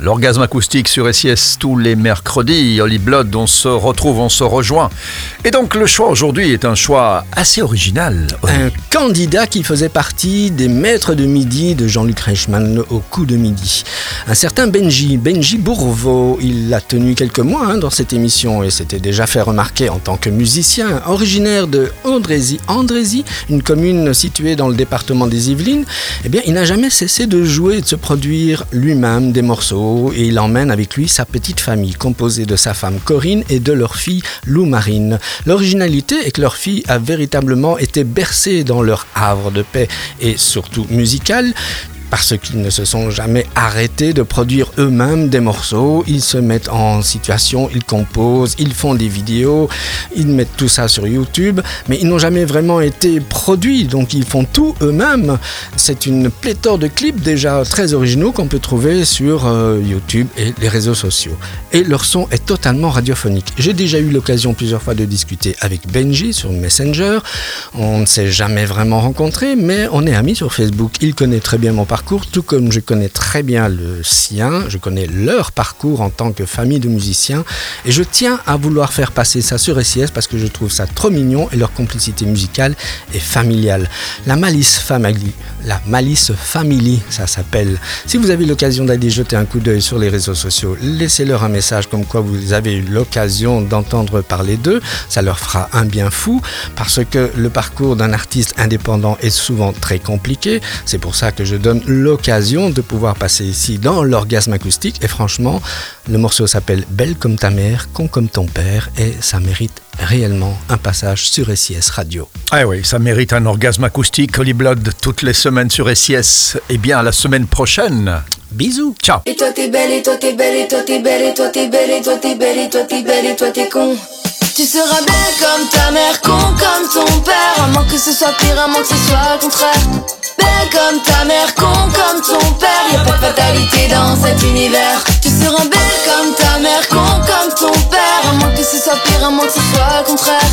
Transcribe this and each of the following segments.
L'orgasme acoustique sur SIS tous les mercredis. Holly Blood, on se retrouve, on se rejoint. Et donc le choix aujourd'hui est un choix assez original. Un candidat qui faisait partie des maîtres de midi de Jean-Luc Reichmann au coup de midi. Un certain Benji, Benji Bourveau. Il l'a tenu quelques mois hein, dans cette émission et s'était déjà fait remarquer en tant que musicien. Originaire de Andrézy, Andrézy, une commune située dans le département des Yvelines, eh bien, il n'a jamais cessé de jouer et de se produire lui-même des morceaux et il emmène avec lui sa petite famille composée de sa femme Corinne et de leur fille Lou Marine. L'originalité est que leur fille a véritablement été bercée dans leur havre de paix et surtout musicale parce qu'ils ne se sont jamais arrêtés de produire eux-mêmes des morceaux. Ils se mettent en situation, ils composent, ils font des vidéos, ils mettent tout ça sur YouTube, mais ils n'ont jamais vraiment été produits, donc ils font tout eux-mêmes. C'est une pléthore de clips déjà très originaux qu'on peut trouver sur euh, YouTube et les réseaux sociaux. Et leur son est totalement radiophonique. J'ai déjà eu l'occasion plusieurs fois de discuter avec Benji sur Messenger. On ne s'est jamais vraiment rencontrés, mais on est amis sur Facebook. Il connaît très bien mon parcours tout comme je connais très bien le sien, je connais leur parcours en tant que famille de musiciens, et je tiens à vouloir faire passer ça sur SIS parce que je trouve ça trop mignon et leur complicité musicale est familiale. La Malice Family, la Malice Family, ça s'appelle. Si vous avez l'occasion d'aller jeter un coup d'œil sur les réseaux sociaux, laissez-leur un message comme quoi vous avez eu l'occasion d'entendre parler d'eux, ça leur fera un bien fou parce que le parcours d'un artiste indépendant est souvent très compliqué. C'est pour ça que je donne l'occasion de pouvoir passer ici dans l'orgasme acoustique. Et franchement, le morceau s'appelle Belle comme ta mère, con comme ton père, et ça mérite réellement un passage sur SIS Radio. Ah oui, ça mérite un orgasme acoustique. Holy Blood toutes les semaines sur SIS. Et bien, à la semaine prochaine. Bisous. Ciao. Et toi t'es belle, et toi t'es belle, et toi t'es belle, et toi t'es belle, et toi t'es belle, et toi t'es belle, et toi t'es con. Tu seras belle comme ta mère, con comme ton père, à moins que ce soit pire, à moins que ce soit le contraire. Belle comme ta mère, con comme ton père, y a pas de fatalité dans cet univers. Tu seras belle comme ta mère, con comme ton père, à moins que ce soit pire, à moins que ce soit le contraire.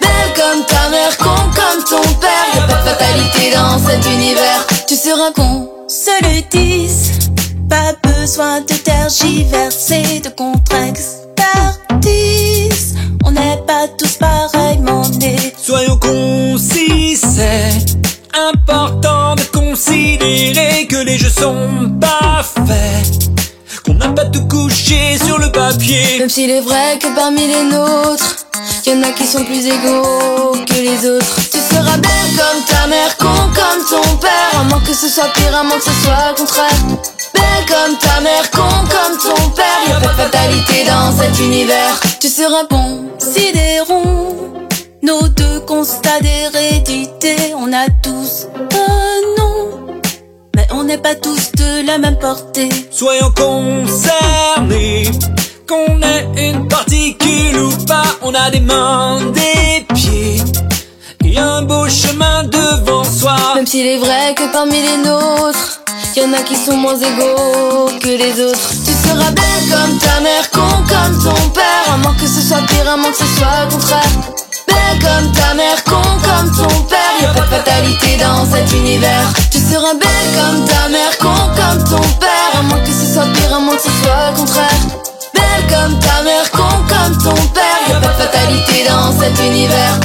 Belle comme ta mère, con comme ton père, y a pas de fatalité dans cet univers. Tu seras con, se le disent. Pas besoin de tergiverser, de contre-expertise. Que les jeux sont pas faits. Qu'on n'a pas tout couché sur le papier. Même s'il est vrai que parmi les nôtres, y'en a qui sont plus égaux que les autres. Tu seras belle comme ta mère, con comme ton père, à moins que ce soit pire, à moins que ce soit le contraire. Belle comme ta mère, con comme ton père, y a pas de fatalité dans cet univers. Tu seras bon, Considérons nos deux constats d'hérédité. On a tous on n'est pas tous de la même portée. Soyons concernés. Qu'on ait une particule ou pas, on a des mains, des pieds. Et un beau chemin devant soi. même s'il est vrai que parmi les nôtres, y'en a qui sont moins égaux que les autres. Tu seras belle comme ta mère, con comme ton père, à moins que ce soit pire, à moins que ce soit le contraire. Dans cet univers. Tu seras belle comme ta mère, con comme ton père, à moins que ce soit pire, à moins que ce soit le contraire. Belle comme ta mère, con comme ton père, y a pas de fatalité dans cet univers.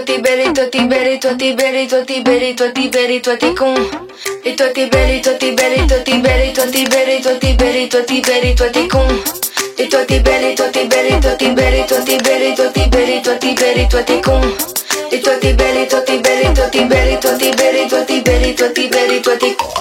T'es belle, et toi t'es belle, et toi t'es belle, et toi t'es con. Et toi t'es belle, et toi t'es belle, et toi t'es belle, et toi t'es belle, et toi t'es belle, et toi t'es belle, et toi t'es con. Et toi t'es belle, et toi t'es belle, et toi t'es belle, et toi t'es belle, et toi t'es belle, et toi t'es belle, et toi t'es con.